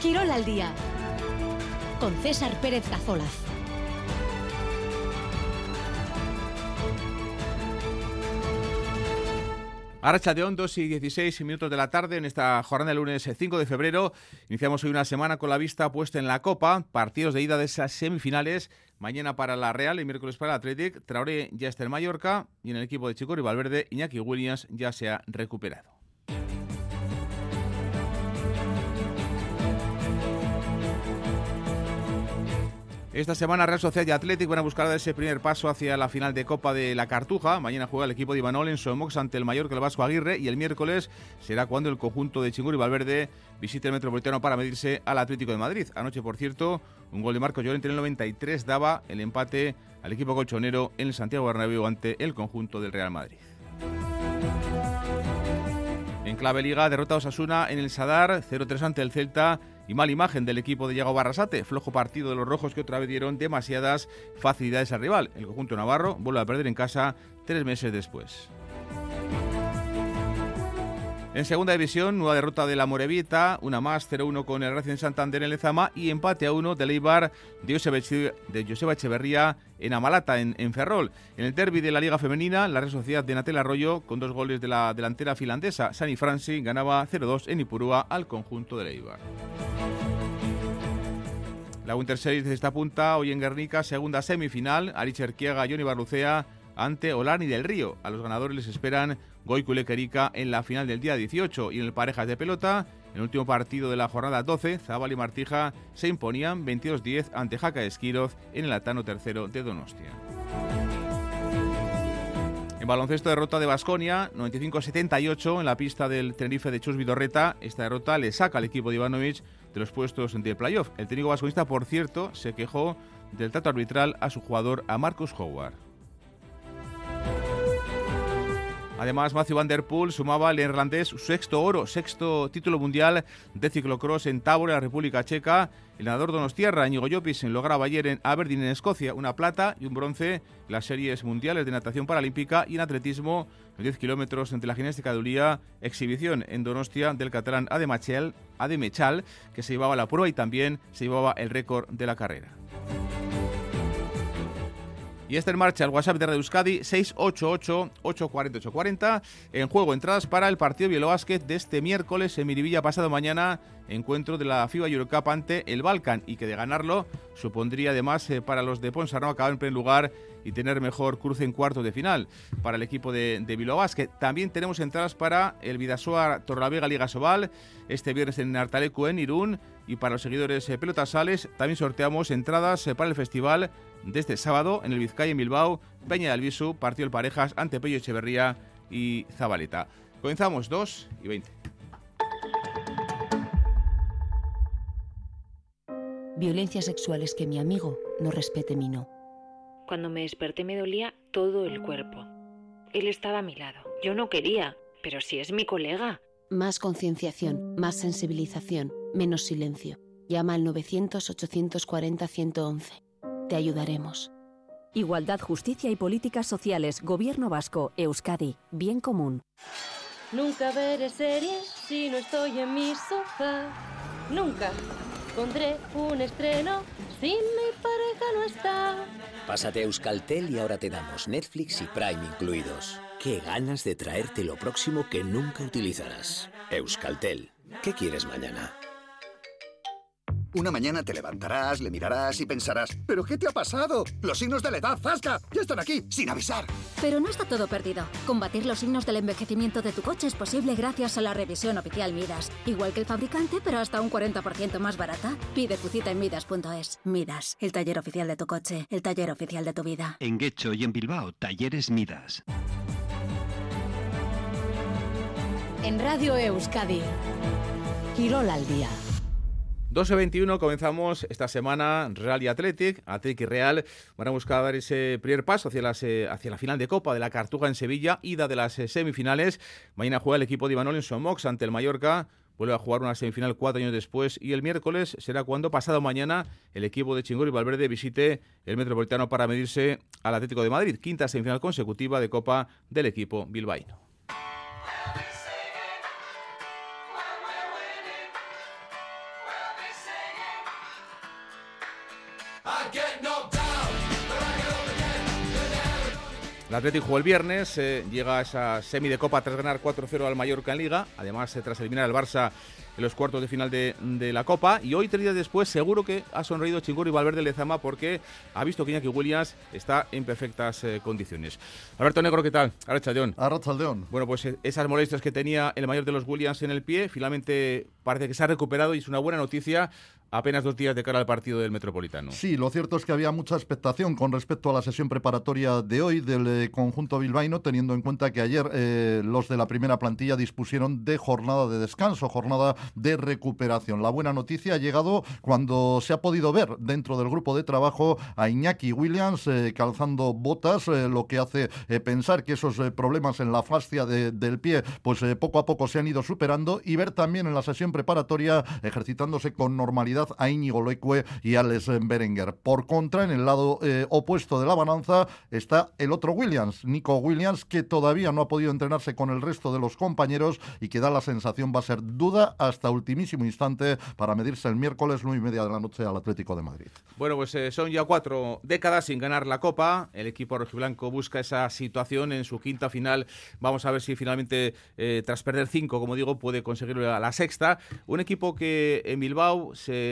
Quirol al día con César Pérez Cazolaz. Arracha de Hondos y 16 minutos de la tarde en esta jornada del lunes 5 de febrero. Iniciamos hoy una semana con la vista puesta en la Copa, partidos de ida de esas semifinales. Mañana para la Real y miércoles para el Athletic. Traoré ya está en Mallorca y en el equipo de Chico y Valverde, Iñaki Williams ya se ha recuperado. Esta semana Real Sociedad y Athletic van a buscar ese primer paso hacia la final de Copa de la Cartuja. Mañana juega el equipo de Imanol en Somox ante el Mallorca el Vasco Aguirre y el miércoles será cuando el conjunto de Chingur y Valverde visite el Metropolitano para medirse al Atlético de Madrid. Anoche, por cierto, un gol de Marco Llorente en el 93 daba el empate al equipo colchonero en el Santiago Bernabéu ante el conjunto del Real Madrid. En clave liga, derrota a Osasuna en el Sadar, 0-3 ante el Celta y mala imagen del equipo de Diego Barrasate. Flojo partido de los rojos que otra vez dieron demasiadas facilidades al rival. El conjunto navarro vuelve a perder en casa tres meses después. En segunda división, nueva derrota de la Morevita, una más 0-1 con el Racing Santander en Lezama y empate a 1 de Leibar de Joseba Echeverría en Amalata, en, Ferrol. En el derby de la Liga Femenina, la Real Sociedad de Natel Arroyo, con dos goles de la delantera finlandesa, Sani Franci, ganaba 0-2 en Ipurúa al conjunto de Leibar. La Winter Series de esta punta, hoy en Guernica, segunda semifinal, Arich Erquiega, Johnny Barlucea ante Olani del Río. A los ganadores les esperan Goikule Querica en la final del día 18 y en el parejas de pelota. En el último partido de la jornada 12, Zabal y Martija se imponían 22-10 ante Jaca Esquiroz en el Atano tercero de Donostia. En baloncesto derrota de Basconia, 95-78 en la pista del Tenerife de Chus Vidorreta. Esta derrota le saca al equipo de Ivanovic de los puestos de playoff. El técnico vasconista, por cierto, se quejó del trato arbitral a su jugador, a Marcus Howard. Además, Matthew Van Der Poel sumaba al neerlandés su sexto oro, sexto título mundial de ciclocross en Tabor, en la República Checa. El nadador Donostierra, Íñigo Llopis, lograba ayer en Aberdeen, en Escocia, una plata y un bronce en las series mundiales de natación paralímpica y en atletismo, 10 kilómetros entre la gimnástica de Ulía, exhibición en Donostia del catalán Ademechal, Ademechal, que se llevaba la prueba y también se llevaba el récord de la carrera. Y está en marcha el WhatsApp de Radio Euskadi 688-840-840. En juego entradas para el partido Bielobásquet de este miércoles en Miribilla pasado mañana. Encuentro de la FIBA Eurocup ante el Balkan y que de ganarlo supondría además eh, para los de Ponsarnau acabar en primer lugar y tener mejor cruce en cuartos de final para el equipo de, de Bilbao También tenemos entradas para el Vidasoa Torlavega Liga Sobal este viernes en Artalecu en Irún y para los seguidores eh, pelotasales también sorteamos entradas eh, para el festival de este sábado en el Vizcaya en Bilbao, Peña de Albisu, partido el parejas ante Pello Echeverría y Zabaleta. Comenzamos 2 y 20. Violencia sexual es que mi amigo no respete mi no. Cuando me desperté me dolía todo el cuerpo. Él estaba a mi lado. Yo no quería, pero si es mi colega. Más concienciación, más sensibilización, menos silencio. Llama al 900-840-111. Te ayudaremos. Igualdad, justicia y políticas sociales. Gobierno vasco. Euskadi. Bien común. Nunca veré series si no estoy en mi sofá. Nunca pondré un estreno si mi pareja no está. Pásate a Euskaltel y ahora te damos Netflix y Prime incluidos. Qué ganas de traerte lo próximo que nunca utilizarás. Euskaltel. ¿Qué quieres mañana? Una mañana te levantarás, le mirarás y pensarás, ¿pero qué te ha pasado? Los signos de la edad, ¡zasca! Ya están aquí, sin avisar. Pero no está todo perdido. Combatir los signos del envejecimiento de tu coche es posible gracias a la revisión oficial Midas. Igual que el fabricante, pero hasta un 40% más barata. Pide tu cita en Midas.es. Midas, el taller oficial de tu coche, el taller oficial de tu vida. En Guecho y en Bilbao, talleres Midas. En Radio Euskadi, Quirol al día. 12-21 comenzamos esta semana Real y Athletic, Athletic y Real van a buscar dar ese primer paso hacia, las, eh, hacia la final de Copa de la Cartuja en Sevilla, ida de las eh, semifinales. Mañana juega el equipo de Imanol en Somox ante el Mallorca. Vuelve a jugar una semifinal cuatro años después y el miércoles será cuando pasado mañana el equipo de Chingur y Valverde visite el Metropolitano para medirse al Atlético de Madrid, quinta semifinal consecutiva de Copa del equipo bilbaíno. El Atlético jugó el viernes, eh, llega a esa semi de Copa tras ganar 4-0 al Mallorca en Liga, además eh, tras eliminar al Barça en los cuartos de final de, la Copa. Y hoy, tres días después, seguro que ha sonreído Chingurri Valverde Lezama porque ha visto que Iñaki Williams está en perfectas eh, condiciones. Alberto Negro, ¿qué tal? Arrachaldeón. Arrachaldeón. Bueno, pues esas molestias que tenía el mayor de los Williams en el pie, finalmente parece que se ha recuperado y es una buena noticia apenas dos días de cara al partido del Metropolitano. Sí, lo cierto es que había mucha expectación con respecto a la sesión preparatoria de hoy del eh, conjunto bilbaíno, teniendo en cuenta que ayer eh, los de la primera plantilla dispusieron de jornada de descanso, jornada de recuperación. La buena noticia ha llegado cuando se ha podido ver dentro del grupo de trabajo a Iñaki Williams eh, calzando botas, lo que hace pensar que esos problemas en la fascia del pie, pues poco a poco se han ido superando y ver también en la sesión preparatoria ejercitándose con normalidad a Íñigo Leque y Alex Berenguer. Por contra, en el lado eh, opuesto de la balanza está el otro Williams, Nico Williams, que todavía no ha podido entrenarse con el resto de los compañeros y que da la sensación va a ser duda hasta ultimísimo instante para medirse el miércoles 9 y media de la noche al Atlético de Madrid. Bueno, pues eh, son ya cuatro décadas sin ganar la Copa. El equipo rojiblanco busca esa situación en su quinta final. Vamos a ver si finalmente, eh, tras perder cinco, como digo, puede conseguir la sexta. Un equipo que en Bilbao se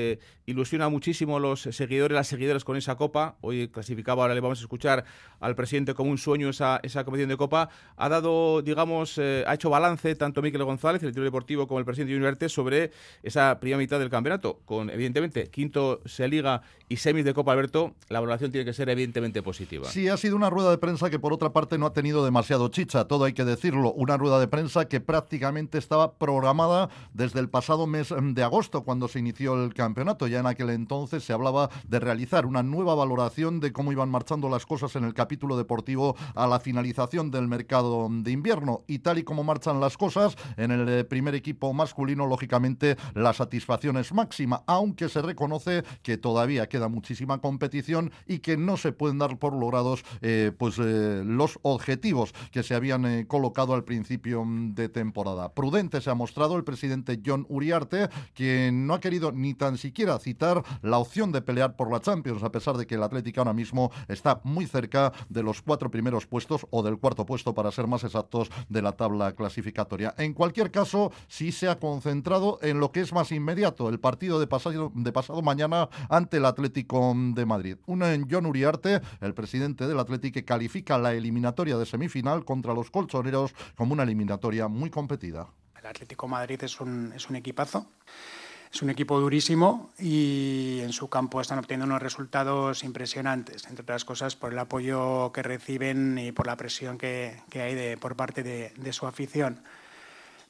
ilusiona muchísimo los seguidores, las seguidoras con esa copa. Hoy clasificaba, ahora le vamos a escuchar al presidente como un sueño esa, esa competición de copa. Ha dado, digamos, eh, ha hecho balance tanto Miquel González, el director deportivo, como el presidente Univerte sobre esa primera mitad del campeonato. Con, evidentemente, quinto se liga y semis de Copa Alberto, la valoración tiene que ser evidentemente positiva. Sí, ha sido una rueda de prensa que por otra parte no ha tenido demasiado chicha, todo hay que decirlo. Una rueda de prensa que prácticamente estaba programada desde el pasado mes de agosto, cuando se inició el campeonato campeonato. Ya en aquel entonces se hablaba de realizar una nueva valoración de cómo iban marchando las cosas en el capítulo deportivo a la finalización del mercado de invierno. Y tal y como marchan las cosas, en el eh, primer equipo masculino, lógicamente, la satisfacción es máxima, aunque se reconoce que todavía queda muchísima competición y que no se pueden dar por logrados eh, pues, eh, los objetivos que se habían colocado al principio de temporada. Prudente se ha mostrado el presidente John Uriarte, que no ha querido ni tan siquiera citar la opción de pelear por la Champions, a pesar de que el Atlético ahora mismo está muy cerca de los cuatro primeros puestos o del cuarto puesto, para ser más exactos, de la tabla clasificatoria. En cualquier caso, sí se ha concentrado en lo que es más inmediato, el partido de pasado, de pasado mañana ante el Atlético de Madrid. Uno en John Uriarte, el presidente del Atlético, que califica la eliminatoria de semifinal contra los colchoneros como una eliminatoria muy competida. El Atlético Madrid es un, es un equipazo. Es un equipo durísimo y en su campo están obteniendo unos resultados impresionantes, entre otras cosas por el apoyo que reciben y por la presión que, hay de, por parte de, su afición.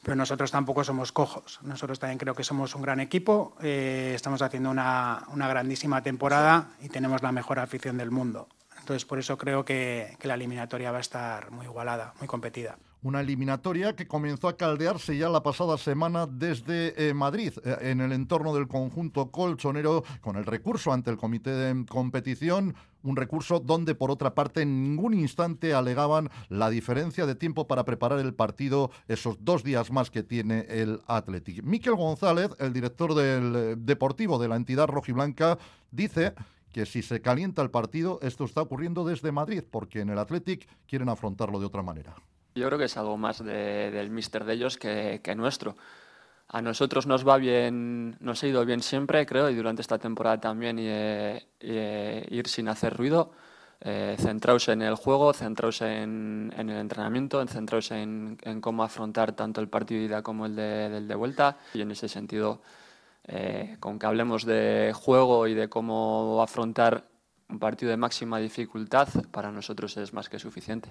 Pero nosotros tampoco somos cojos. Nosotros también creo que somos un gran equipo. Eh, estamos haciendo una, grandísima temporada y tenemos la mejor afición del mundo. Entonces, por eso creo que la eliminatoria va a estar muy igualada, muy competida. Una eliminatoria que comenzó a caldearse ya la pasada semana desde eh, Madrid, eh, en el entorno del conjunto colchonero, con el recurso ante el comité de competición un recurso donde por otra parte en ningún instante alegaban la diferencia de tiempo para preparar el partido esos dos días más que tiene el Athletic. Miquel González, el director eh, deportivo de la entidad rojiblanca, dice que si se calienta el partido, esto está ocurriendo desde Madrid, porque en el Athletic quieren afrontarlo de otra manera. Yo creo que es algo más del míster de ellos que, nuestro. A nosotros nos va bien, nos ha ido bien siempre, creo, y durante esta temporada también ir sin hacer ruido, eh, centraos en el juego, centraos en, el entrenamiento, centraos en, cómo afrontar tanto el partido de ida como el de, del de vuelta. Y en ese sentido, eh, con que hablemos de juego y de cómo afrontar un partido de máxima dificultad, para nosotros es más que suficiente.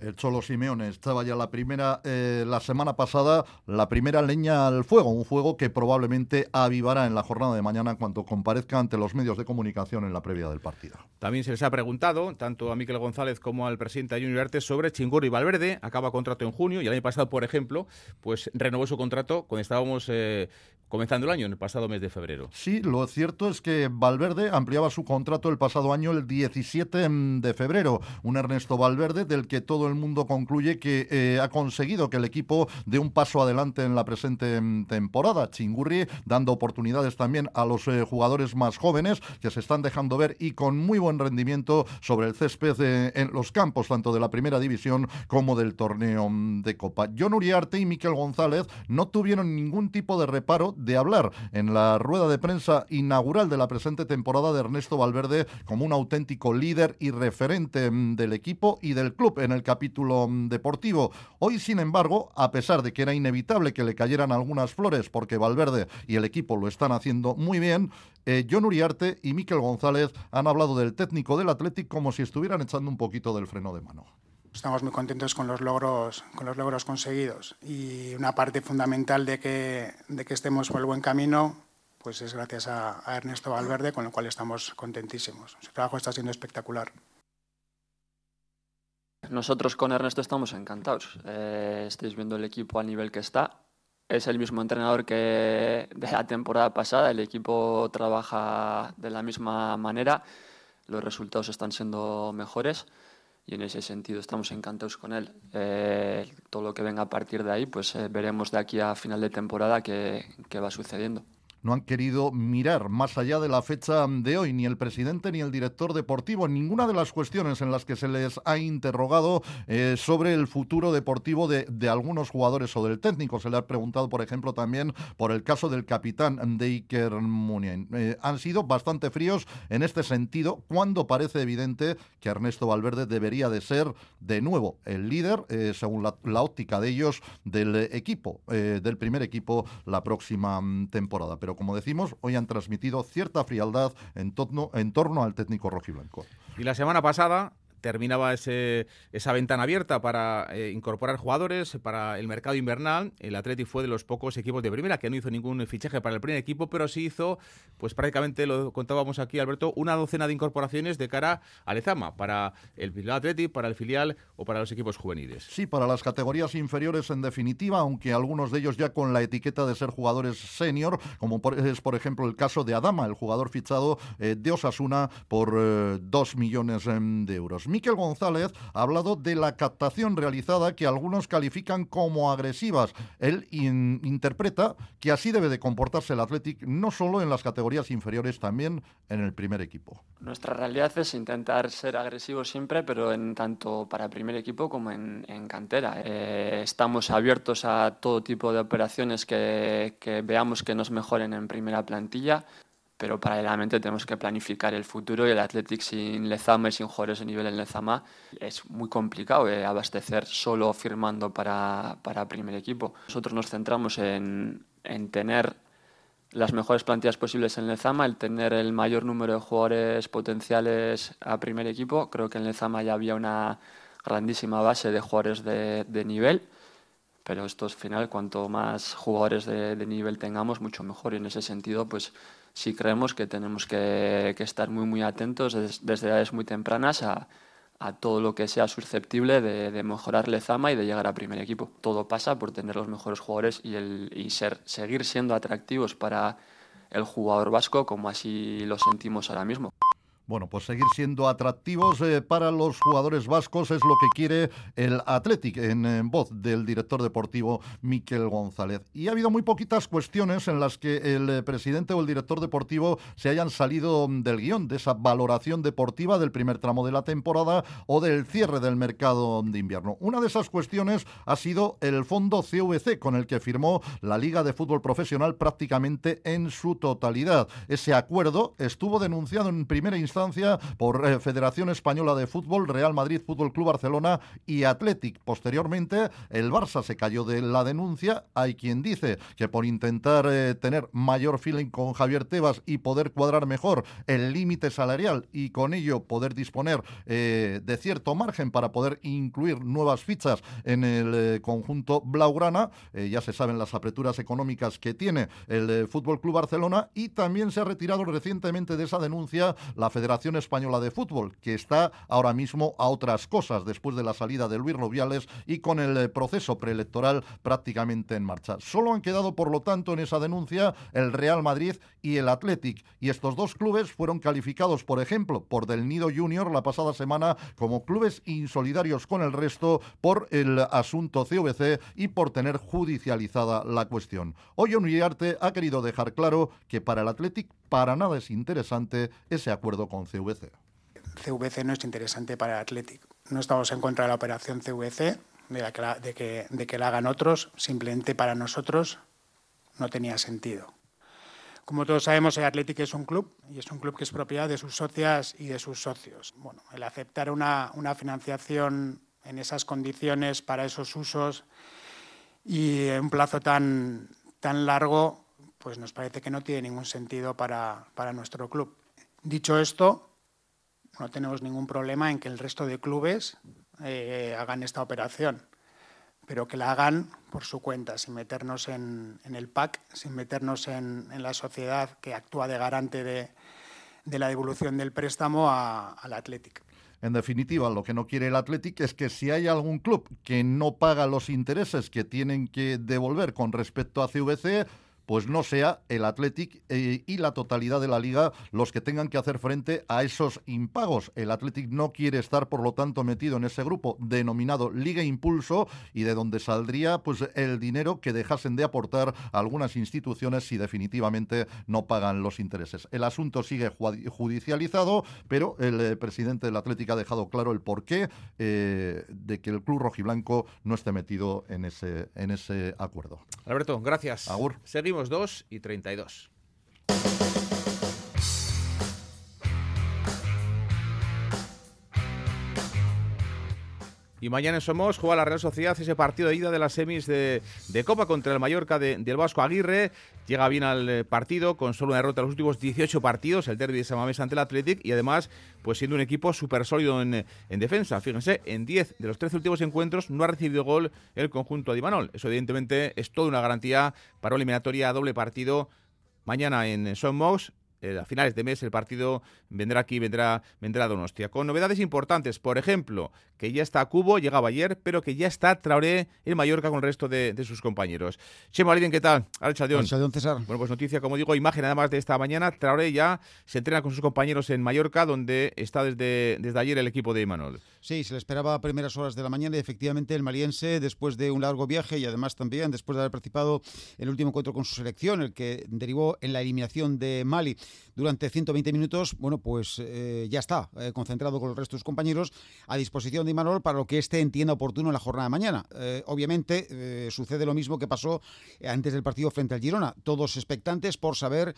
El Cholo Simeone estaba ya la primera, eh, la semana pasada, la primera leña al fuego, un fuego que probablemente avivará en la jornada de mañana cuando comparezca ante los medios de comunicación en la previa del partido. También se les ha preguntado, tanto a Miquel González como al presidente de Junior Arte, sobre Chingurri y Valverde. Acaba contrato en junio y el año pasado, por ejemplo, pues renovó su contrato cuando estábamos eh, comenzando el año, en el pasado mes de febrero. Sí, lo cierto es que Valverde ampliaba su contrato el pasado año, el 17 de febrero. Un Ernesto Valverde del que todo el mundo concluye que eh, ha conseguido que el equipo dé un paso adelante en la presente mm, temporada. Chingurri dando oportunidades también a los eh, jugadores más jóvenes que se están dejando ver y con muy buen rendimiento sobre el césped eh, en los campos, tanto de la primera división como del torneo mm, de Copa. John Uriarte y Miquel González no tuvieron ningún tipo de reparo de hablar en la rueda de prensa inaugural de la presente temporada de Ernesto Valverde como un auténtico líder y referente mm, del equipo y del club en el capítulo mm, deportivo. Hoy, sin embargo, a pesar de que era inevitable que le cayeran algunas flores porque Valverde y el equipo lo están haciendo muy bien, eh, John Uriarte y Miquel González han hablado del técnico del Athletic como si estuvieran echando un poquito del freno de mano. Estamos muy contentos con los logros, con los logros conseguidos y una parte fundamental de que, de que estemos por el buen camino pues es gracias a, a Ernesto Valverde, con lo cual estamos contentísimos. Su trabajo está siendo espectacular. Nosotros con Ernesto estamos encantados. Eh, estáis viendo el equipo a nivel que está. Es el mismo entrenador que de la temporada pasada. El equipo trabaja de la misma manera. Los resultados están siendo mejores y en ese sentido estamos encantados con él. Eh, todo lo que venga a partir de ahí, pues eh, veremos de aquí a final de temporada qué, qué va sucediendo no han querido mirar más allá de la fecha de hoy, ni el presidente ni el director deportivo, ninguna de las cuestiones en las que se les ha interrogado eh, sobre el futuro deportivo de, algunos jugadores o del técnico. Se le ha preguntado, por ejemplo, también por el caso del capitán de Iker. Eh, han sido bastante fríos en este sentido, cuando parece evidente que Ernesto Valverde debería de ser de nuevo el líder, eh, según la, óptica de ellos, del equipo, del primer equipo la próxima mm, temporada. Como decimos, hoy han transmitido cierta frialdad en torno, en torno al técnico rojiblanco. Y la semana pasada terminaba ese, esa ventana abierta para eh, incorporar jugadores para el mercado invernal. El Atleti fue de los pocos equipos de primera que no hizo ningún fichaje para el primer equipo, pero sí hizo, pues prácticamente lo contábamos aquí, Alberto, una docena de incorporaciones de cara al Ezama, para el Bilbao Atleti, para el filial o para los equipos juveniles. Sí, para las categorías inferiores en definitiva, aunque algunos de ellos ya con la etiqueta de ser jugadores senior, como es por ejemplo el caso de Adama, el jugador fichado eh, de Osasuna por eh, dos millones em, de euros. Miquel González ha hablado de la captación realizada que algunos califican como agresivas. Él interpreta que así debe de comportarse el Athletic no solo en las categorías inferiores, también en el primer equipo. Nuestra realidad es intentar ser agresivos siempre, pero en tanto para primer equipo como en, cantera. Eh, estamos abiertos a todo tipo de operaciones que veamos que nos mejoren en primera plantilla pero paralelamente tenemos que planificar el futuro y el Athletic sin Lezama y sin jugadores de nivel en Lezama es muy complicado eh, abastecer solo firmando para, para, primer equipo. Nosotros nos centramos en, en tener las mejores plantillas posibles en Lezama, el tener el mayor número de jugadores potenciales a primer equipo. Creo que en Lezama ya había una grandísima base de jugadores de, de nivel pero esto es final, cuanto más jugadores de, de, nivel tengamos, mucho mejor. Y en ese sentido, pues sí creemos que tenemos que, estar muy, muy atentos desde, edades muy tempranas a, todo lo que sea susceptible de, mejorar Lezama y de llegar a primer equipo. Todo pasa por tener los mejores jugadores y, el, y ser, seguir siendo atractivos para el jugador vasco como así lo sentimos ahora mismo. Bueno, pues seguir siendo atractivos eh, para los jugadores vascos es lo que quiere el Athletic en, voz del director deportivo Miquel González. Y ha habido muy poquitas cuestiones en las que el eh, presidente o el director deportivo se hayan salido del guion de esa valoración deportiva del primer tramo de la temporada o del cierre del mercado de invierno. Una de esas cuestiones ha sido el fondo CVC con el que firmó la Liga de Fútbol Profesional prácticamente en su totalidad. Ese acuerdo estuvo denunciado en primera instancia por eh, Federación Española de Fútbol, Real Madrid, Fútbol Club Barcelona y Athletic. Posteriormente, el Barça se cayó de la denuncia. Hay quien dice que por intentar eh, tener mayor feeling con Javier Tebas y poder cuadrar mejor el límite salarial y con ello poder disponer eh, de cierto margen para poder incluir nuevas fichas en el conjunto blaugrana. ya se saben las apreturas económicas que tiene el Fútbol Club Barcelona y también se ha retirado recientemente de esa denuncia la Federación Federación Española de Fútbol, que está ahora mismo a otras cosas después de la salida de Luis Rubiales y con el eh, proceso preelectoral prácticamente en marcha. Solo han quedado, por lo tanto, en esa denuncia el Real Madrid y el Athletic. Y estos dos clubes fueron calificados, por ejemplo, por Del Nido Junior la pasada semana como clubes insolidarios con el resto por el asunto CVC y por tener judicializada la cuestión. Hoy Uriarte ha querido dejar claro que para el Athletic para nada es interesante ese acuerdo con CVC. CVC no es interesante para Athletic. No estamos en contra de la operación CVC, de, que la, hagan otros, simplemente para nosotros no tenía sentido. Como todos sabemos, el Athletic es un club y es un club que es propiedad de sus socias y de sus socios. Bueno, el aceptar una, financiación en esas condiciones para esos usos y en un plazo tan largo, pues nos parece que no tiene ningún sentido para, para nuestro club. Dicho esto, no tenemos ningún problema en que el resto de clubes eh, hagan esta operación, pero que la hagan por su cuenta, sin meternos en, en el PAC, sin meternos en, en, la sociedad que actúa de garante de, de la devolución del préstamo al Athletic. En definitiva, lo que no quiere el Athletic es que si hay algún club que no paga los intereses que tienen que devolver con respecto a CVC, pues no sea el Athletic eh, y la totalidad de la liga los que tengan que hacer frente a esos impagos. El Athletic no quiere estar, por lo tanto, metido en ese grupo denominado Liga Impulso y de donde saldría pues el dinero que dejasen de aportar algunas instituciones si definitivamente no pagan los intereses. El asunto sigue judicializado, pero el eh, presidente del Athletic ha dejado claro el porqué eh, de que el club rojiblanco no esté metido en ese, en ese acuerdo. Alberto, gracias. Agur. Seguimos 2 y 32. Y mañana en Somos juega la Real Sociedad ese partido de ida de las semis de, Copa contra el Mallorca de, del Vasco Aguirre. Llega bien al eh, partido con solo una derrota en los últimos 18 partidos, el derby de Samamés ante el Athletic y además pues siendo un equipo súper sólido en, en, defensa. Fíjense, en 10 de los 13 últimos encuentros no ha recibido gol el conjunto de Imanol. Eso evidentemente es toda una garantía para una eliminatoria a doble partido mañana en Somos eh, a finales de mes el partido vendrá aquí, vendrá, vendrá a Donostia. Con novedades importantes, por ejemplo, que ya está Cubo, llegaba ayer, pero que ya está Traoré en Mallorca con el resto de, de sus compañeros. Chemo Aliden, ¿qué tal? Alchadión. César. Bueno, pues noticia, como digo, imagen además de esta mañana. Traoré ya se entrena con sus compañeros en Mallorca, donde está desde, desde ayer el equipo de Imanol. Sí, se le esperaba a primeras horas de la mañana y efectivamente el maliense, después de un largo viaje y además también después de haber participado en el último encuentro con su selección, el que derivó en la eliminación de Mali durante 120 minutos, bueno, pues eh, ya está eh, concentrado con el resto de sus compañeros a disposición de Imanol para lo que éste entienda oportuno en la jornada de mañana. Eh, obviamente sucede lo mismo que pasó antes del partido frente al Girona, todos expectantes por saber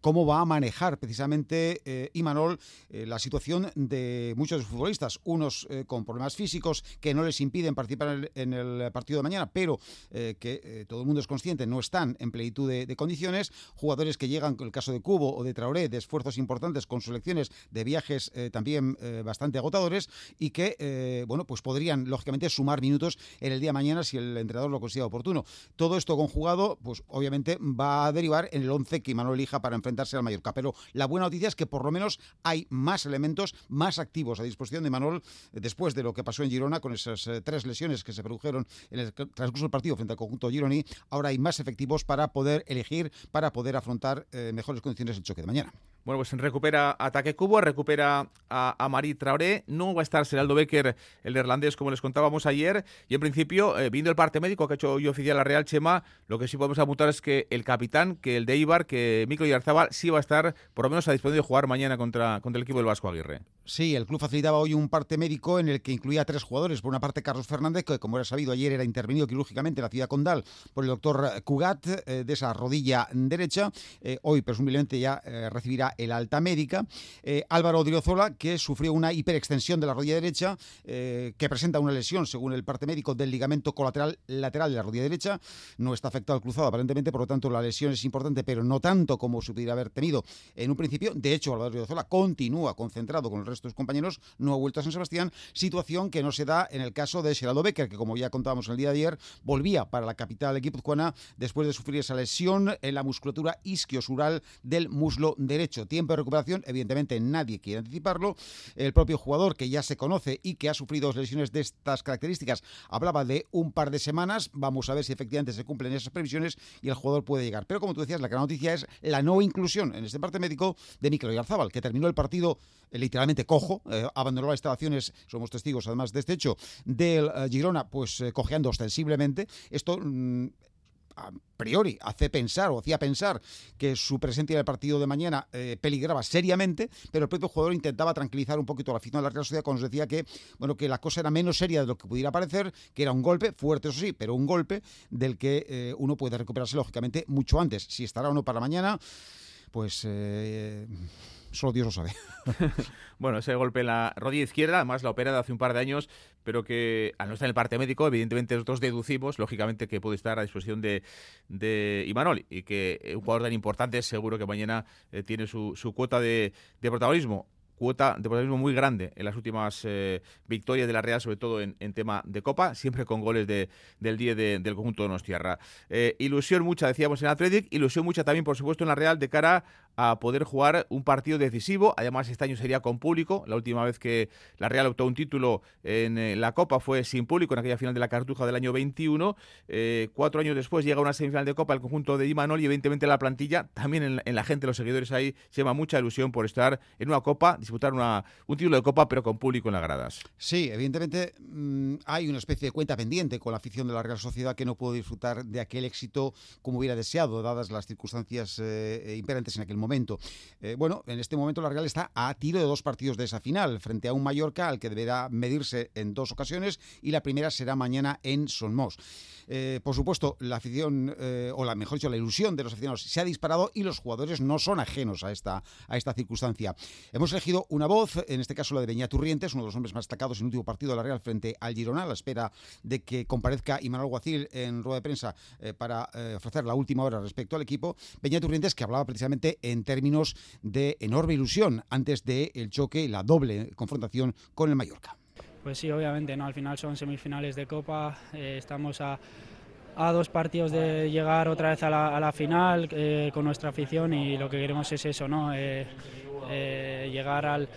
cómo va a manejar precisamente Imanol la situación de muchos de sus futbolistas, unos con problemas físicos que no les impiden participar en el, partido de mañana, pero que todo el mundo es consciente no están en plenitud de condiciones, jugadores que llegan, con el caso de Cubo o de Traoré, de esfuerzos importantes con selecciones de viajes también bastante agotadores y que bueno, pues podrían lógicamente sumar minutos en el día de mañana si el entrenador lo considera oportuno. Todo esto conjugado, pues obviamente va a derivar en el 11 que Manuel elija para enfrentarse al Mallorca. Pero la buena noticia es que por lo menos hay más elementos más activos a disposición de Manuel después de lo que pasó en Girona con esas eh, tres lesiones que se produjeron en el transcurso del partido frente al conjunto Gironi. Ahora hay más efectivos para poder elegir, para poder afrontar eh, mejores condiciones el choque de mañana. Bueno, pues recupera Ataque Cubo, recupera a, a Marí Traoré, no va a estar Seraldo Becker, el neerlandés, como les contábamos ayer, y en principio, eh, viendo el parte médico que ha hecho hoy oficial la Real Chema, lo que sí podemos apuntar es que el capitán, que el de Ibar, que Mico Yarzábal, sí va a estar, por lo menos, a disposición de jugar mañana contra, contra el equipo del Vasco Aguirre. Sí, el club facilitaba hoy un parte médico en el que incluía a tres jugadores. Por una parte, Carlos Fernández, que como era sabido ayer era intervenido quirúrgicamente en la ciudad condal por el doctor Cugat eh, de esa rodilla derecha. Eh, hoy, presumiblemente, ya eh, el alta médica. Eh, Álvaro Odriozola, que sufrió una hiperextensión de la rodilla derecha, eh, que presenta una lesión, según el parte médico, del ligamento colateral lateral de la rodilla derecha. No está afectado al cruzado, aparentemente, por lo tanto, la lesión es importante, pero no tanto como se pudiera haber tenido en un principio. De hecho, Álvaro Odriozola continúa concentrado con el resto de sus compañeros, no ha vuelto a San Sebastián, situación que no se da en el caso de Geraldo Becker, que como ya contábamos el día de ayer, volvía para la capital guipuzcoana después de sufrir esa lesión en la musculatura isquiosural del muslo derecho. Tiempo de recuperación, evidentemente nadie quiere anticiparlo. El propio jugador que ya se conoce y que ha sufrido lesiones de estas características hablaba de un par de semanas. Vamos a ver si efectivamente se cumplen esas previsiones y el jugador puede llegar. Pero como tú decías, la gran noticia es la no inclusión en este parte médico de Mikel Oyarzábal, que terminó el partido eh, literalmente cojo, eh, abandonó las instalaciones, somos testigos además de este hecho, del eh, Girona, pues cojeando ostensiblemente. Esto mm, a priori hace pensar o hacía pensar que su presencia en el partido de mañana eh, peligraba seriamente, pero el propio jugador intentaba tranquilizar un poquito a la afición de la Real Sociedad cuando nos decía que, bueno, que la cosa era menos seria de lo que pudiera parecer, que era un golpe, fuerte eso sí, pero un golpe del que eh, uno puede recuperarse lógicamente mucho antes. Si estará o no para mañana, pues... Eh, solo Dios lo sabe. bueno, ese golpe en la rodilla izquierda, además la opera de hace un par de años, pero que al no estar en el parte médico, evidentemente nosotros deducimos, lógicamente, que puede estar a disposición de, de Imanol y que un jugador tan importante seguro que mañana eh, tiene su, su cuota de, de protagonismo cuota de protagonismo muy grande en las últimas eh, victorias de la Real, sobre todo en, tema de Copa, siempre con goles de, del día del conjunto de Nostierra. Eh, ilusión mucha, decíamos en Athletic, ilusión mucha también, por supuesto, en la Real de cara a poder jugar un partido decisivo. Además, este año sería con público. La última vez que la Real optó un título en eh, la Copa fue sin público, en aquella final de la Cartuja del año 21. cuatro años después llega una semifinal de Copa el conjunto de Imanol y evidentemente la plantilla, también en, en la gente, los seguidores ahí, se llama mucha ilusión por estar en una Copa disputar una, un título de Copa, pero con público en las gradas. Sí, evidentemente mm, hay una especie de cuenta pendiente con la afición de la Real Sociedad que no pudo disfrutar de aquel éxito como hubiera deseado, dadas las circunstancias eh, imperantes en aquel momento. Eh, bueno, en este momento la Real está a tiro de dos partidos de esa final, frente a un Mallorca al que deberá medirse en dos ocasiones y la primera será mañana en Sonmos. Eh, por supuesto, la afición, o la mejor dicho, la ilusión de los aficionados se ha disparado y los jugadores no son ajenos a esta, a esta circunstancia. Hemos elegido una voz, en este caso la de Beñat Turrientes, uno de los hombres más destacados en el último partido de la Real frente al Girona, a la espera de que comparezca Imanol Guacil en rueda de prensa eh, para eh, ofrecer la última hora respecto al equipo. Beñat Turrientes que hablaba precisamente en términos de enorme ilusión antes del choque, la doble confrontación con el Mallorca. Pues sí, obviamente, ¿no? Al final son semifinales de Copa, eh, estamos a a dos partidos de llegar otra vez a la, final eh, con nuestra afición y lo que queremos es eso, ¿no? Eh, llegar al,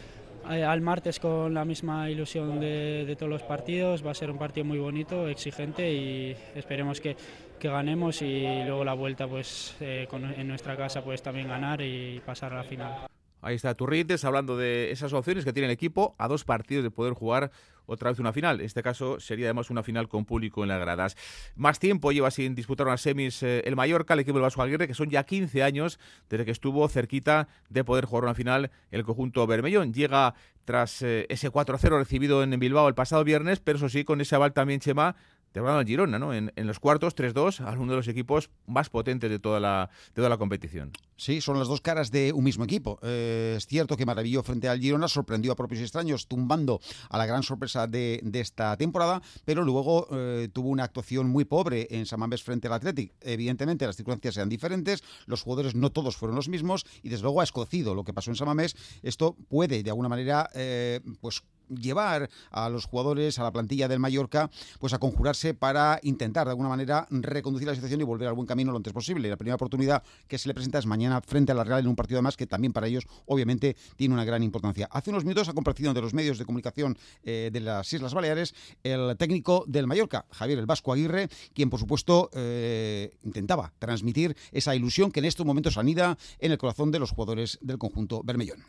al, martes con la misma ilusión de, todos los partidos. Va a ser un partido muy bonito, exigente y esperemos que, ganemos y luego la vuelta pues en nuestra casa pues también ganar y pasar a la final. Ahí está Turrientes hablando de esas opciones que tiene el equipo a dos partidos de poder jugar otra vez una final. En este caso sería además una final con público en las gradas. Más tiempo lleva sin disputar unas semis eh, el Mallorca, el equipo del Vasco Aguirre, que son ya 15 años desde que estuvo cerquita de poder jugar una final el conjunto Bermellón. Llega tras eh, ese 4-0 recibido en Bilbao el pasado viernes, pero eso sí, con ese aval también Chema derrotando al Girona, ¿no? En, los cuartos, 3-2, a uno de los equipos más potentes de toda la, de toda la competición. Sí, son las dos caras de un mismo equipo. Eh, es cierto que maravilló frente al Girona, sorprendió a propios extraños, tumbando a la gran sorpresa de, esta temporada, pero luego eh, tuvo una actuación muy pobre en San Mamés frente al Athletic. Evidentemente, las circunstancias eran diferentes, los jugadores no todos fueron los mismos, y desde luego ha escocido lo que pasó en San Mamés. Esto puede, de alguna manera, eh, pues llevar a los jugadores, a la plantilla del Mallorca, pues a conjurarse para intentar de alguna manera reconducir la situación y volver al buen camino lo antes posible. La primera oportunidad que se le presenta es mañana frente a la Real en un partido más que también para ellos obviamente tiene una gran importancia. Hace unos minutos ha compartido de los medios de comunicación eh, de las Islas Baleares el técnico del Mallorca, Javier el Vasco Aguirre, quien por supuesto eh, intentaba transmitir esa ilusión que en estos momentos anida en el corazón de los jugadores del conjunto Bermellón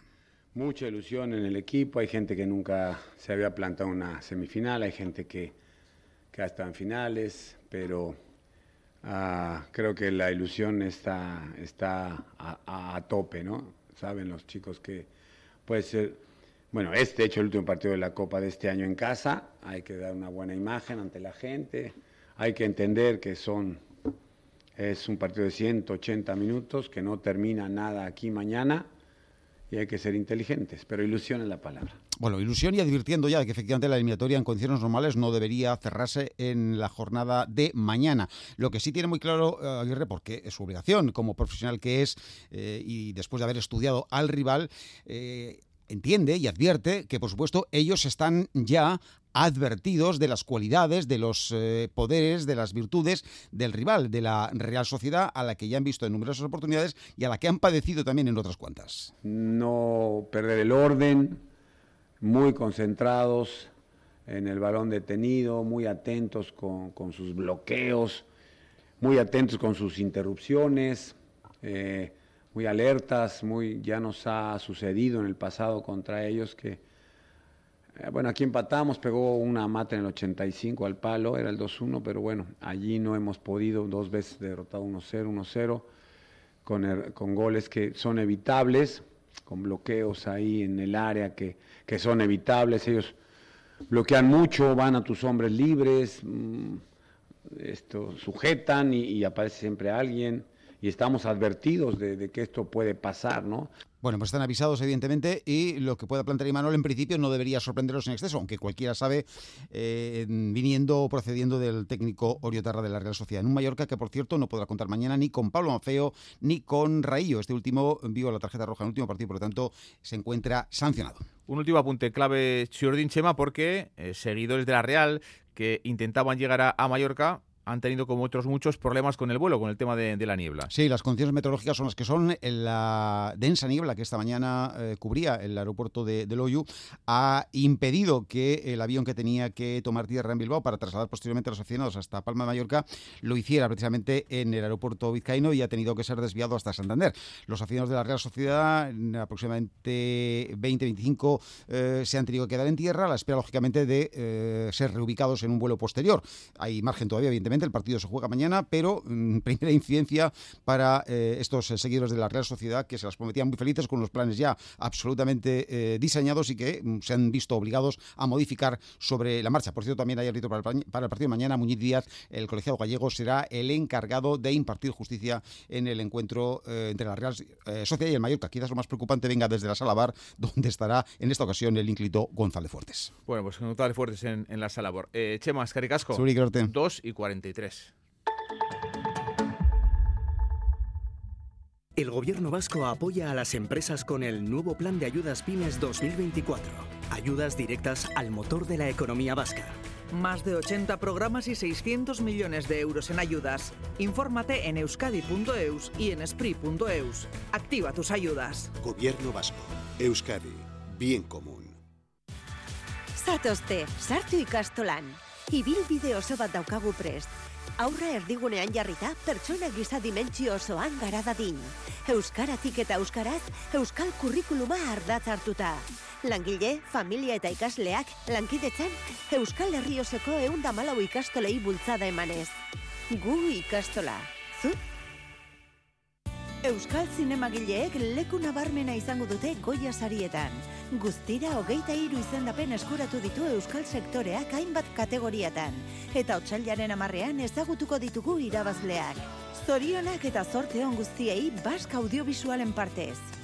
mucha ilusión en el equipo, hay gente que nunca se había plantado una semifinal, hay gente que, que en finales, pero ah, creo que la ilusión está, está a, tope, ¿no? Saben los chicos que puede ser, bueno, este hecho el último partido de la Copa de este año en casa, hay que dar una buena imagen ante la gente, hay que entender que son, es un partido de 180 minutos, que no termina nada aquí mañana, y hay que ser inteligentes, pero ilusión es la palabra. Bueno, ilusión y advirtiendo ya de que efectivamente la eliminatoria en condiciones normales no debería cerrarse en la jornada de mañana. Lo que sí tiene muy claro eh, Aguirre, porque es su obligación como profesional que es, eh, y después de haber estudiado al rival, eh, entiende y advierte que, por supuesto, ellos están ya advertidos de las cualidades, de los eh, poderes, de las virtudes del rival, de la Real Sociedad, a la que ya han visto en numerosas oportunidades y a la que han padecido también en otras cuantas. No perder el orden, muy concentrados en el balón detenido, muy atentos con, sus bloqueos, muy atentos con sus interrupciones. Eh, muy alertas, muy, ya nos ha sucedido en el pasado contra ellos que, eh, bueno, aquí empatamos, pegó una mata en el 85 al palo, era el 2-1, pero bueno, allí no hemos podido, dos veces derrotado 1-0, 1-0, con, er, con goles que son evitables, con bloqueos ahí en el área que, que son evitables, ellos bloquean mucho, van a tus hombres libres, mm, esto, sujetan y, y aparece siempre alguien y estamos advertidos de, que esto puede pasar, ¿no? Bueno, pues están avisados, evidentemente, y lo que pueda plantear Imanol en principio no debería sorprenderos en exceso, aunque cualquiera sabe, eh, viniendo o procediendo del técnico Oriotarra de la Real Sociedad. En un Mallorca que, por cierto, no podrá contar mañana ni con Pablo Mafeo ni con Raillo. Este último vio la tarjeta roja en el último partido, por lo tanto, se encuentra sancionado. Un último apunte clave, Chiordín Chema, porque eh, seguidores de la Real que intentaban llegar a Mallorca han tenido, como otros muchos, problemas con el vuelo, con el tema de, la niebla. Sí, las condiciones meteorológicas son las que son. La densa niebla que esta mañana eh, cubría el aeropuerto de, de, Loyu ha impedido que el avión que tenía que tomar tierra en Bilbao para trasladar posteriormente a los aficionados hasta Palma de Mallorca lo hiciera precisamente en el aeropuerto vizcaíno y ha tenido que ser desviado hasta Santander. Los aficionados de la Real Sociedad, aproximadamente 20-25, eh, se han tenido que quedar en tierra a la espera, lógicamente, de eh, ser reubicados en un vuelo posterior. Hay margen todavía, evidentemente el partido se juega mañana, pero mm, primera incidencia para eh, estos eh, seguidores de la Real Sociedad que se las prometían muy felices con los planes ya absolutamente eh, diseñados y que mm, se han visto obligados a modificar sobre la marcha. Por cierto, también hay árbitro para el, para el partido de mañana. Muñiz Díaz, el colegiado gallego, será el encargado de impartir justicia en el encuentro entre la Real Sociedad y el Mallorca. Quizás lo más preocupante venga desde la sala bar, donde estará en esta ocasión el ínclito González Fuertes. Bueno, pues González Fuertes en, la sala bar. Chema, Caricasco. 2 y 40. El gobierno vasco apoya a las empresas con el nuevo plan de ayudas pymes 2024. Ayudas directas al motor de la economía vasca. Más de 80 programas y 600 millones de euros en ayudas. Infórmate en euskadi.eus y en esprit.eus. Activa tus ayudas. Gobierno vasco. Euskadi. Bien común. Zatozte, sartu ikastolan. Ibilbide oso bat daukagu prest. Aurra erdigunean jarrita, pertsona gisa dimentsio osoan gara dadin. Euskaratik eta euskaraz, euskal kurrikuluma ardatz hartuta. Langile, familia eta ikasleak, lankidetzen, euskal herrioseko eunda malau ikastolei bultzada emanez. Gu ikastola. Zu? Euskal zinemagileek leku nabarmena izango dute goia sarietan. Guztira hogeita hiru izendapen eskuratu ditu Euskal sektoreak hainbat kategoriatan. Eta otxailaren amarrean ezagutuko ditugu irabazleak. Zorionak eta zorte on guztiei Bask Audiovisualen partez.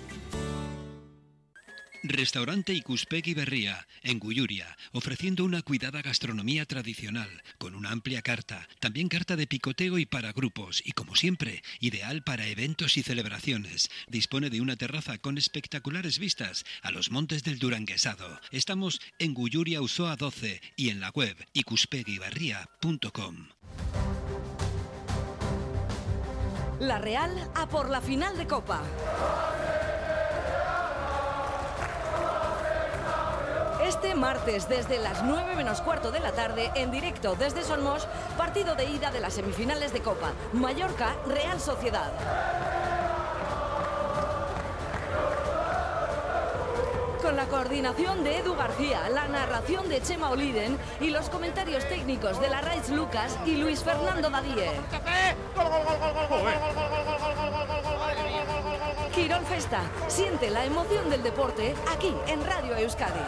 Restaurante Ikuspegi Berría, en Guyuria, ofreciendo una cuidada gastronomía tradicional, con una amplia carta, también carta de picoteo y para grupos, y como siempre, ideal para eventos y celebraciones. Dispone de una terraza con espectaculares vistas a los montes del Duranguesado. Estamos en Guyuria Usoa 12 y en la web ikuspegibarría.com. La Real a por la final de Copa. Este martes, desde las 9 menos cuarto de la tarde, en directo desde Somos, partido de ida de las semifinales de Copa. Mallorca, Real Sociedad. Con la coordinación de Edu García, la narración de Chema Oliden y los comentarios técnicos de la Raiz Lucas y Luis Fernando Dadie. Quirón Festa, siente la emoción del deporte aquí en Radio Euskadi.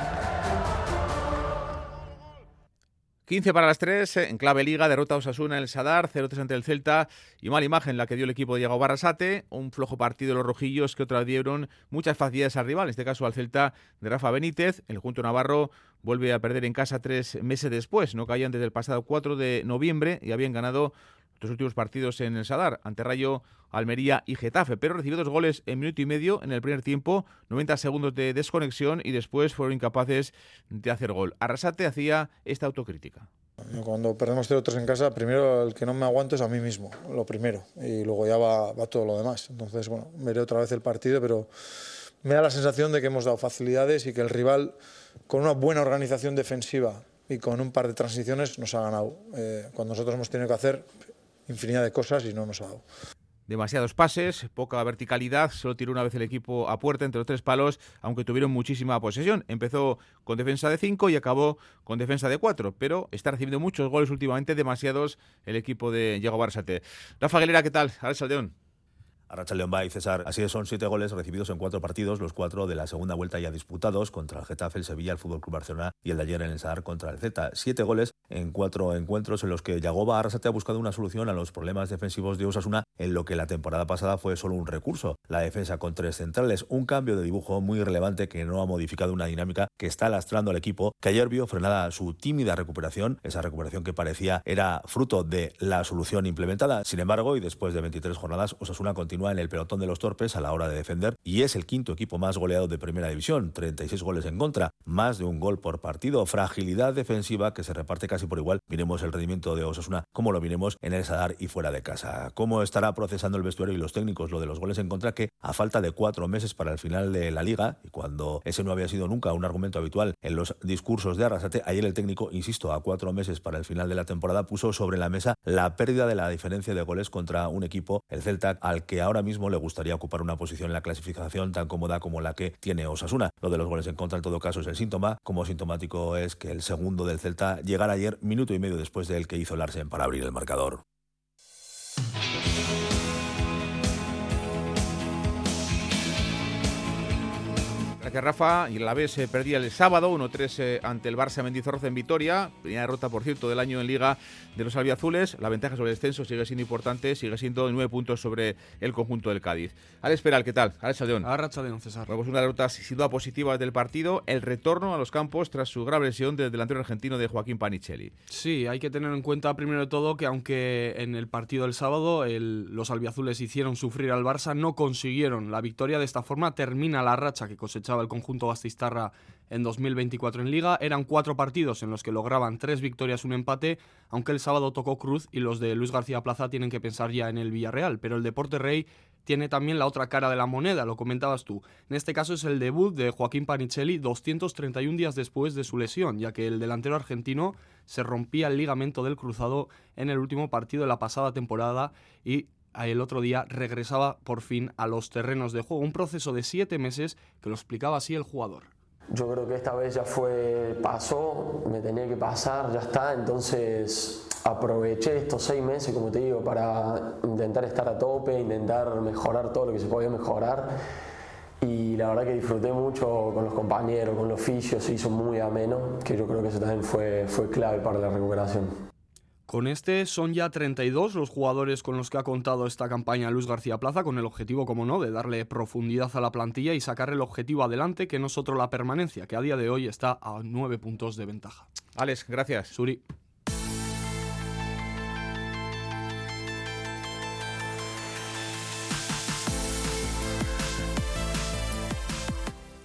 15 para las 3, en clave liga, derrota Osasuna en el Sadar, 0-3 ante el Celta. Y mala imagen la que dio el equipo de Diego Barrasate, un flojo partido de los rojillos que otra dieron muchas facilidades al rival, en este caso al Celta de Rafa Benítez, el junto Navarro vuelve a perder en casa tres meses después, no caían desde el pasado 4 de noviembre y habían ganado dos últimos partidos en el Sadar, ante Rayo, Almería y Getafe, pero recibió dos goles en minuto y medio en el primer tiempo, 90 segundos de desconexión y después fueron incapaces de hacer gol. Arrasate hacía esta autocrítica. Cuando perdemos 0-3 en casa, primero el que no me aguanto es a mí mismo, lo primero, y luego ya va, va todo lo demás. Entonces, bueno, veré otra vez el partido, pero me da la sensación de que hemos dado facilidades y que el rival, con una buena organización defensiva y con un par de transiciones, nos ha ganado. Eh, cuando nosotros hemos tenido que hacer infinidad de cosas y no nos ha dado. Demasiados pases, poca verticalidad, solo tiró una vez el equipo a puerta entre los tres palos, aunque tuvieron muchísima posesión. Empezó con defensa de 5 y acabó con defensa de 4, pero está recibiendo muchos goles últimamente, demasiados el equipo de Diego Barsate. Rafa Aguilera, ¿qué tal? Alex Saldeón. Arracha León y César. Así son siete goles recibidos en cuatro partidos, los cuatro de la segunda vuelta ya disputados contra el Getafe, el Sevilla, el Fútbol Club Barcelona y el de ayer en el Sadar contra el Z. Siete goles en cuatro encuentros en los que Yagoba Arrasate ha buscado una solución a los problemas defensivos de Osasuna en lo que la temporada pasada fue solo un recurso. La defensa con tres centrales, un cambio de dibujo muy relevante que no ha modificado una dinámica que está lastrando al equipo, que ayer vio frenada su tímida recuperación, esa recuperación que parecía era fruto de la solución implementada. Sin embargo, y después de 23 jornadas, Osasuna continúa en el pelotón de los torpes a la hora de defender y es el quinto equipo más goleado de Primera División, 36 goles en contra, más de un gol por partido, fragilidad defensiva que se reparte casi por igual. Miremos el rendimiento de Osasuna como lo miremos en el Sadar y fuera de casa. ¿Cómo estará procesando el vestuario y los técnicos lo de los goles en contra que a falta de cuatro meses para el final de la liga y cuando ese no había sido nunca un argumento habitual en los discursos de Arrasate, ayer el técnico, insisto, a cuatro meses para el final de la temporada puso sobre la mesa la pérdida de la diferencia de goles contra un equipo, el Celta, al que ahora mismo le gustaría ocupar una posición en la clasificación tan cómoda como la que tiene Osasuna. Lo de los goles en contra en todo caso es el síntoma, como sintomático es que el segundo del Celta llegara ayer minuto y medio después del que hizo Larsen para abrir el marcador. Que Rafa y la vez se perdía el sábado 1-3 eh, ante el Barça Mendizorroza en Vitoria. Primera derrota, por cierto, del año en Liga de los albiazules. La ventaja sobre el descenso sigue siendo importante, sigue siendo nueve puntos sobre el conjunto del Cádiz. Alex Peral, ¿qué tal? Alex Saldeón. León, César. Bueno, pues una derrota sin duda positiva del partido. El retorno a los campos tras su grave lesión del delantero argentino de Joaquín Panicelli. Sí, hay que tener en cuenta primero de todo que aunque en el partido del sábado los albiazules hicieron sufrir al Barça, no consiguieron la victoria. De esta forma termina la racha que cosechaba el conjunto bastistarra en 2024 en Liga. Eran cuatro partidos en los que lograban tres victorias, un empate, aunque el sábado tocó Cruz y los de Luis García Plaza tienen que pensar ya en el Villarreal. Pero el Deporte Rey tiene también la otra cara de la moneda, lo comentabas tú. En este caso es el debut de Joaquín Panicelli 231 días después de su lesión, ya que el delantero argentino se rompía el ligamento del cruzado en el último partido de la pasada temporada y el otro día regresaba por fin a los terrenos de juego. Un proceso de siete meses que lo explicaba así el jugador. Yo creo que esta vez ya fue, pasó, me tenía que pasar, ya está, entonces aproveché estos seis meses, como te digo, para intentar estar a tope, intentar mejorar todo lo que se podía mejorar. Y la verdad que disfruté mucho con los compañeros, con los fisios, se hizo muy ameno, que yo creo que eso también fue, fue clave para la recuperación. Con este son ya 32 los jugadores con los que ha contado esta campaña Luis García Plaza, con el objetivo, como no, de darle profundidad a la plantilla y sacar el objetivo adelante, que no es otro la permanencia, que a día de hoy está a 9 puntos de ventaja. Alex, gracias. Suri.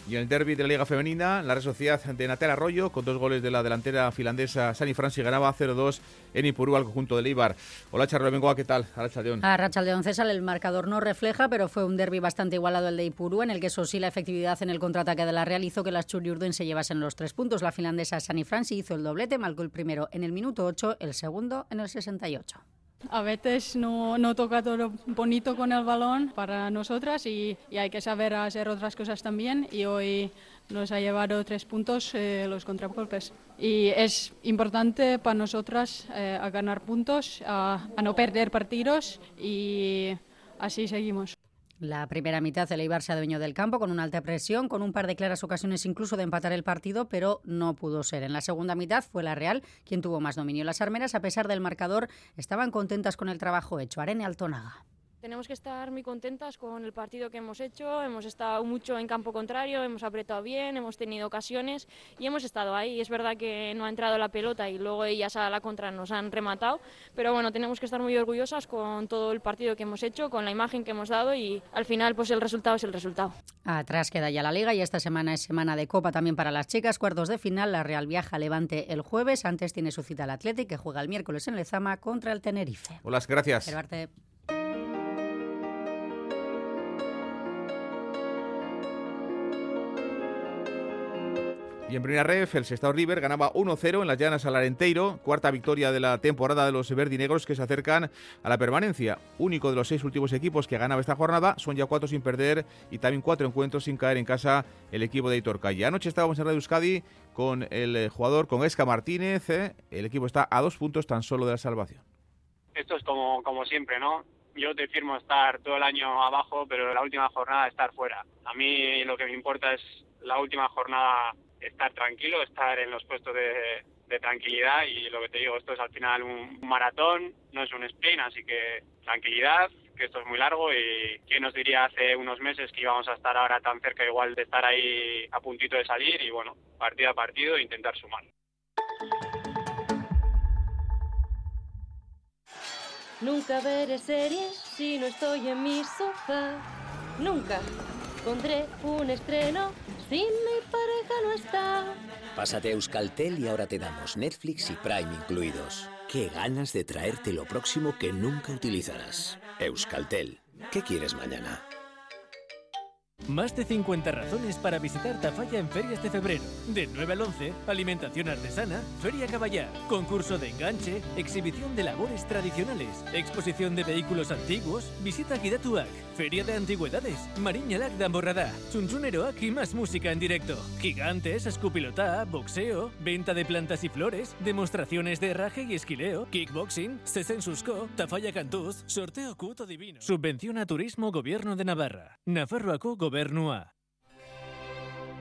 Y en el derby de la Liga Femenina, la Real Sociedad de Natal Arroyo, con dos goles de la delantera finlandesa Sani Franci, ganaba 0-2 en Ipurú al conjunto de Ibar. Hola, Charlo Bengoa, ¿qué tal? A Rachaldeón César, el marcador no refleja, pero fue un derby bastante igualado el de Ipurú, en el que eso sí la efectividad en el contraataque de la Real hizo que las Churiurden se llevasen los tres puntos. La finlandesa Sani Franci hizo el doblete, marcó el primero en el minuto 8, el segundo en el 68. A veces no, no, toca todo bonito con el balón para nosotras y, hay que saber hacer otras cosas también y hoy nos ha llevado tres puntos eh, los contragolpes. Y es importante para nosotras eh, a ganar puntos, a no perder partidos y así seguimos. La primera mitad el Eibar se adueñó del campo con una alta presión, con un par de claras ocasiones incluso de empatar el partido, pero no pudo ser. En la segunda mitad fue la Real quien tuvo más dominio. Las armeras, a pesar del marcador, estaban contentas con el trabajo hecho. Arene Altonaga. Tenemos que estar muy contentas con el partido que hemos hecho. Hemos estado mucho en campo contrario, hemos apretado bien, hemos tenido ocasiones y hemos estado ahí. Es verdad que no ha entrado la pelota y luego ellas a la contra nos han rematado, pero bueno, tenemos que estar muy orgullosas con todo el partido que hemos hecho, con la imagen que hemos dado y al final pues el resultado es el resultado. Atrás queda ya la liga y esta semana es semana de copa también para las chicas. Cuartos de final, la Real viaja a Levante el jueves. Antes tiene su cita el Athletic que juega el miércoles en Lezama contra el Tenerife. Hola, gracias. Gerarte. Y en primera ref, el Sestao River ganaba 1-0 en las llanas al Arenteiro, cuarta victoria de la temporada de los verdinegros que se acercan a la permanencia. Único de los seis últimos equipos que ganaba esta jornada, son ya cuatro sin perder y también cuatro encuentros sin caer en casa el equipo de Hitor Calle. Anoche estábamos en Radio Euskadi con el eh, jugador, con Esca Martínez. Eh. El equipo está a dos puntos tan solo de la salvación. Esto es como, como siempre, ¿no? Yo te firmo estar todo el año abajo, pero la última jornada estar fuera. A mí lo que me importa es la última jornada estar tranquilo, estar en los puestos de, tranquilidad y lo que te digo, esto es al final un maratón, no es un sprint, así que tranquilidad, que esto es muy largo y quién nos diría hace unos meses que íbamos a estar ahora tan cerca igual de estar ahí a puntito de salir y bueno, partido a partido intentar sumar. Nunca veré series si no estoy en mi sofá. Nunca pondré un estreno si mi no está. Pásate a Euskaltel y ahora te damos Netflix y Prime incluidos. Qué ganas de traerte lo próximo que nunca utilizarás. Euskaltel. ¿Qué quieres mañana? Más de 50 razones para visitar Tafalla en ferias de febrero. De 9 al 11, alimentación artesana, Feria Caballar, concurso de enganche, exhibición de labores tradicionales, exposición de vehículos antiguos, visita Gidatuak, feria de antigüedades, Mariñalak de Amborradá, Chunchuneroak y más música en directo. Gigantes, escupilotá, boxeo, venta de plantas y flores, demostraciones de herraje y esquileo, kickboxing, Sesensusco, Tafalla Cantuz, sorteo cuto divino. Subvención a turismo Gobierno de Navarra. Nafarroaco Gobernua.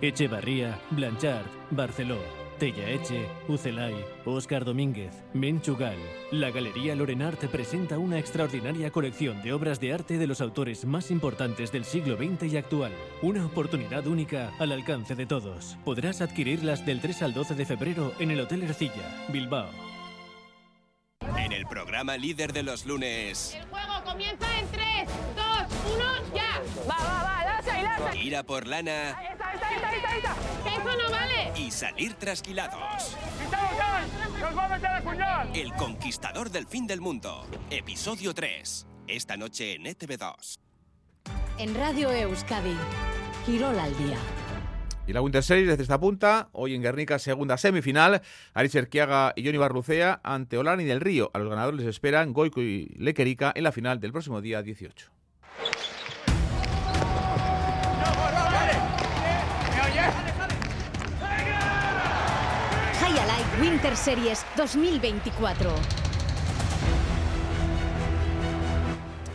Echevarría, Blanchard, Barceló, Tellaeche, Ucelay, Óscar Domínguez, Menchugal. La Galería Lorenart presenta una extraordinaria colección de obras de arte de los autores más importantes del siglo XX y actual. Una oportunidad única al alcance de todos. Podrás adquirirlas del 3 al 12 de febrero en el Hotel Ercilla, Bilbao. En el programa líder de los lunes. El juego comienza en 3, 2, 1, Ir a por lana. Ahí está, ahí está. Eso no vale. Y salir trasquilados. ¡Quitamos ya! ¡Nos va a meter el puñal! El conquistador del fin del mundo. Episodio 3. Esta noche en ETV2. En Radio Euskadi. Quirol al día. Y la Winter Series desde esta punta, hoy en Guernica, segunda semifinal, Aris Erquiaga y Johnny Barrucea ante Olani del Río. A los ganadores les esperan Goico y Lequerica en la final del próximo día 18. Winter Series 2024.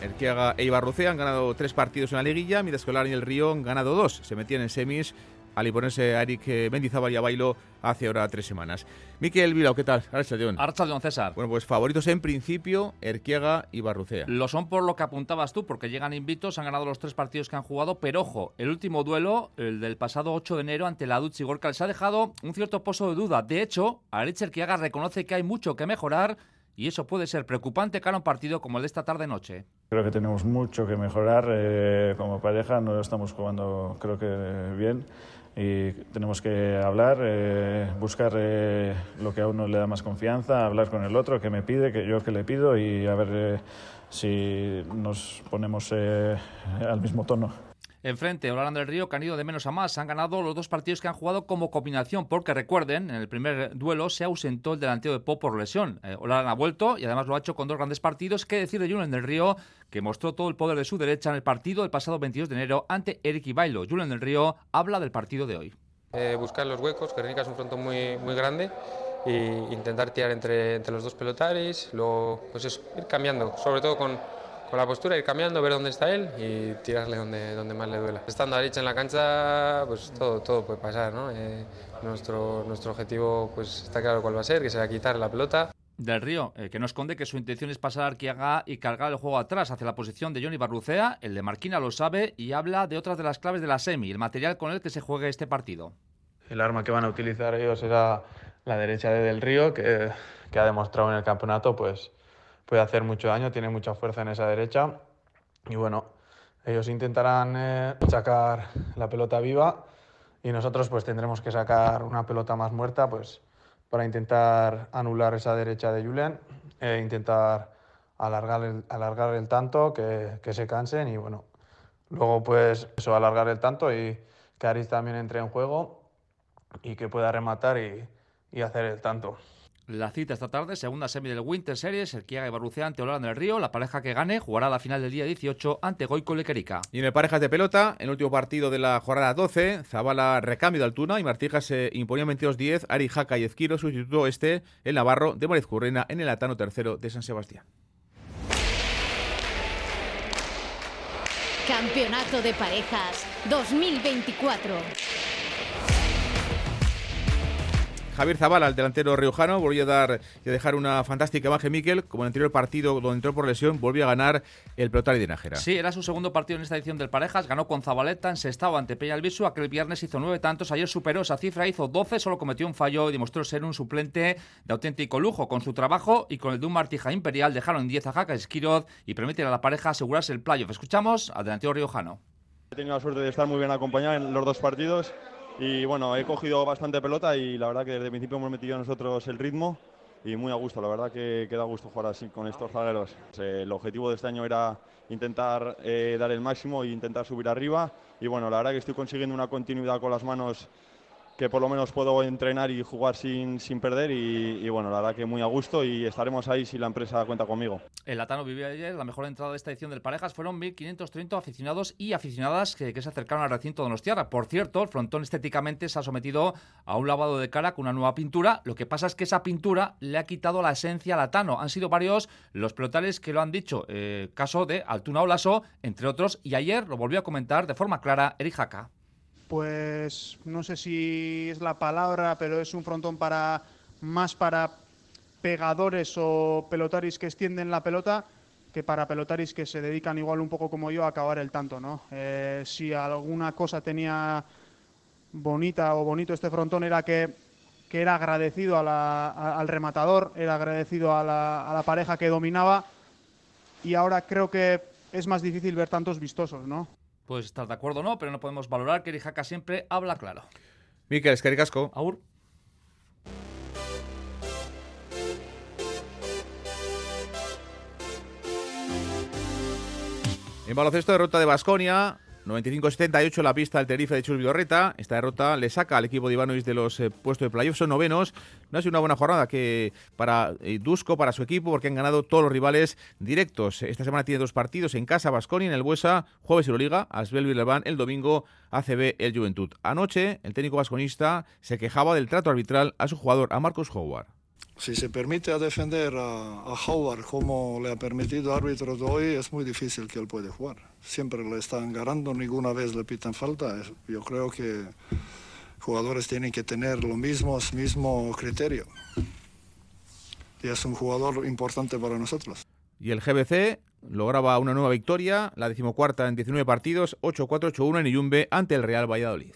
Erquiaga e Ibarrucea han ganado tres partidos en la liguilla, mientras que Olani del Río han ganado dos. Se metían en semis al imponerse a Eric eh, Mendizábal y a Bailo hace ahora tres semanas. Miquel Vilao, ¿qué tal? Archa León César. Bueno, pues favoritos en principio, Erquiaga y Barrucea. Lo son por lo que apuntabas tú, porque llegan invitos, han ganado los tres partidos que han jugado, pero ojo, el último duelo, el del pasado 8 de enero ante la Dutch y Gorka, les ha dejado un cierto pozo de duda. De hecho, Arich Erquiaga reconoce que hay mucho que mejorar y eso puede ser preocupante cara a un partido como el de esta tarde-noche. Creo que tenemos mucho que mejorar eh, como pareja, no estamos jugando creo que bien y tenemos que hablar, eh, buscar eh, lo que a uno le da más confianza, hablar con el otro, que me pide, que yo que le pido y a ver eh, si nos ponemos al mismo tono. Enfrente, Holanda del Río, que han ido de menos a más. Han ganado los dos partidos que han jugado como combinación, porque recuerden, en el primer duelo se ausentó el delantero de Pop por lesión. Eh, ha vuelto y además lo ha hecho con dos grandes partidos. ¿Qué decir de Julen del Río, que mostró todo el poder de su derecha en el partido del pasado 22 de enero ante Eric Ibailo? Julen del Río habla del partido de hoy. Eh, buscar los huecos, que es un frontón muy, muy grande e intentar tirar entre, entre los dos pelotaris, luego pues eso, ir cambiando, sobre todo con con la postura, ir cambiando, ver dónde está él y tirarle donde, donde más le duela. Estando a derecha en la cancha, pues todo, todo puede pasar, ¿no? Eh, nuestro, nuestro objetivo pues está claro cuál va a ser, que será quitar la pelota. Del Río, eh, que no esconde que su intención es pasar a Arquiaga y cargar el juego atrás hacia la posición de Johnny Barrucea. El de Marquina lo sabe y habla de otras de las claves de la semi, el material con el que se juegue este partido. El arma que van a utilizar ellos será la derecha de Del Río, que, que ha demostrado en el campeonato, pues puede hacer mucho daño, tiene mucha fuerza en esa derecha. Y bueno, ellos intentarán eh, sacar la pelota viva y nosotros pues tendremos que sacar una pelota más muerta pues para intentar anular esa derecha de Julian e intentar alargar el, alargar el tanto, que, que se cansen y bueno, luego pues eso, alargar el tanto y que Aris también entre en juego y que pueda rematar y, y hacer el tanto. La cita esta tarde, segunda semi del Winter Series, el Kiaga y Barrucea ante Holanda del Río. La pareja que gane jugará la final del día 18 ante Goico Lequerica. Y en el parejas de pelota, en el último partido de la jornada 12, Zabala recambio de Altuna y Martija se imponía 22-10. Ari Jaca y Ezquiro sustituyó este, el Navarro, de Mariz Currena en el Atano tercero de San Sebastián. Campeonato de Parejas 2024. Javier Zabala, el delantero riojano, volvió a dar y a dejar una fantástica imagen Miquel, como en el anterior partido donde entró por lesión, volvió a ganar el pelotari de Nájera. Sí, era su segundo partido en esta edición del Parejas, ganó con Zabaleta, en sextavo ante Peña Albisu, aquel viernes hizo nueve tantos, ayer superó esa cifra, hizo doce, solo cometió un fallo y demostró ser un suplente de auténtico lujo. Con su trabajo y con el de un Martija Imperial dejaron en 10 a Jaca Esquiroz y permiten a la pareja asegurarse el playoff. Escuchamos al delantero riojano. He tenido la suerte de estar muy bien acompañado en los dos partidos y bueno, he cogido bastante pelota y la verdad que desde el principio hemos metido nosotros el ritmo y muy a gusto, la verdad que, que da gusto jugar así con estos zagueros. El objetivo de este año era intentar eh, dar el máximo e intentar subir arriba y bueno, la verdad que estoy consiguiendo una continuidad con las manos que por lo menos puedo entrenar y jugar sin, sin perder y, bueno, la verdad que muy a gusto y estaremos ahí si la empresa cuenta conmigo. El Latano vivió ayer la mejor entrada de esta edición del Parejas, fueron 1.530 aficionados y aficionadas que, se acercaron al recinto de Donostiarra. Por cierto, el frontón estéticamente se ha sometido a un lavado de cara con una nueva pintura, lo que pasa es que esa pintura le ha quitado la esencia al Latano. Han sido varios los pelotales que lo han dicho, eh, caso de Altuna Olaso, entre otros, y ayer lo volvió a comentar de forma clara Eric Jaca pues no sé si es la palabra, pero es un frontón para más para pegadores o pelotaris que extienden la pelota que para pelotaris que se dedican igual un poco como yo a acabar el tanto, ¿no? Eh, si alguna cosa tenía bonita o bonito este frontón era que, que era agradecido a la, al rematador, era agradecido a la, a la pareja que dominaba y ahora creo que es más difícil ver tantos vistosos, ¿no? Puedes estar de acuerdo o no, pero no podemos valorar que Erijaca siempre habla claro. Miquel, es que. Aur. En baloncesto, derrota de Basconia. 95-78 la pista del Tenerife de Chus Vidorreta. Esta derrota le saca al equipo de Ivanovic de los eh, puestos de playoff. Son novenos. No ha sido una buena jornada que para eh, Dusko, para su equipo, porque han ganado todos los rivales directos. Esta semana tiene dos partidos en casa, Basconia en el Buesa, jueves Euroliga, Asbel Villerban el domingo, ACB el Juventud. Anoche, el técnico vasconista se quejaba del trato arbitral a su jugador, a Marcus Howard. Si se permite a defender a, Howard como le ha permitido árbitro de hoy, es muy difícil que él pueda jugar. Siempre le están ganando, ninguna vez le pitan falta. Yo creo que jugadores tienen que tener lo mismo, mismo criterio. Y es un jugador importante para nosotros. Y el GBC lograba una nueva victoria, la decimocuarta en 19 partidos, 8-4-8-1 en Iyumbe ante el Real Valladolid.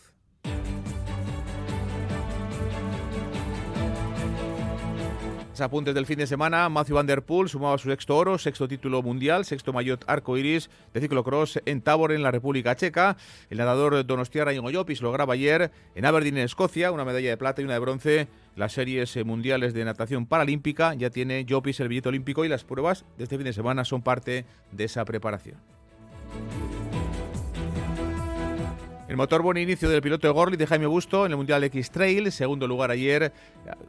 Apuntes del fin de semana, Matthew Van Der Poel sumaba su sexto oro, sexto título mundial, sexto maillot arco iris de ciclocross en Tabor, en la República Checa. El nadador Donostiarra Llopis lograba ayer en Aberdeen, en Escocia, una medalla de plata y una de bronce. Las series mundiales de natación paralímpica ya tiene Llopis el billete olímpico y las pruebas de este fin de semana son parte de esa preparación. El motor buen inicio del piloto de Gorli de Jaime Busto en el Mundial X-Trail, segundo lugar ayer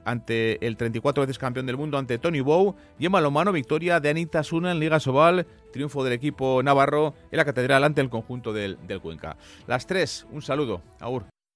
ante el 34 veces campeón del mundo ante Tony Bow y en balonmano victoria de Anita Suna en Liga Sobal, triunfo del equipo navarro en la catedral ante el conjunto del, del Cuenca. Las tres, un saludo, Aur.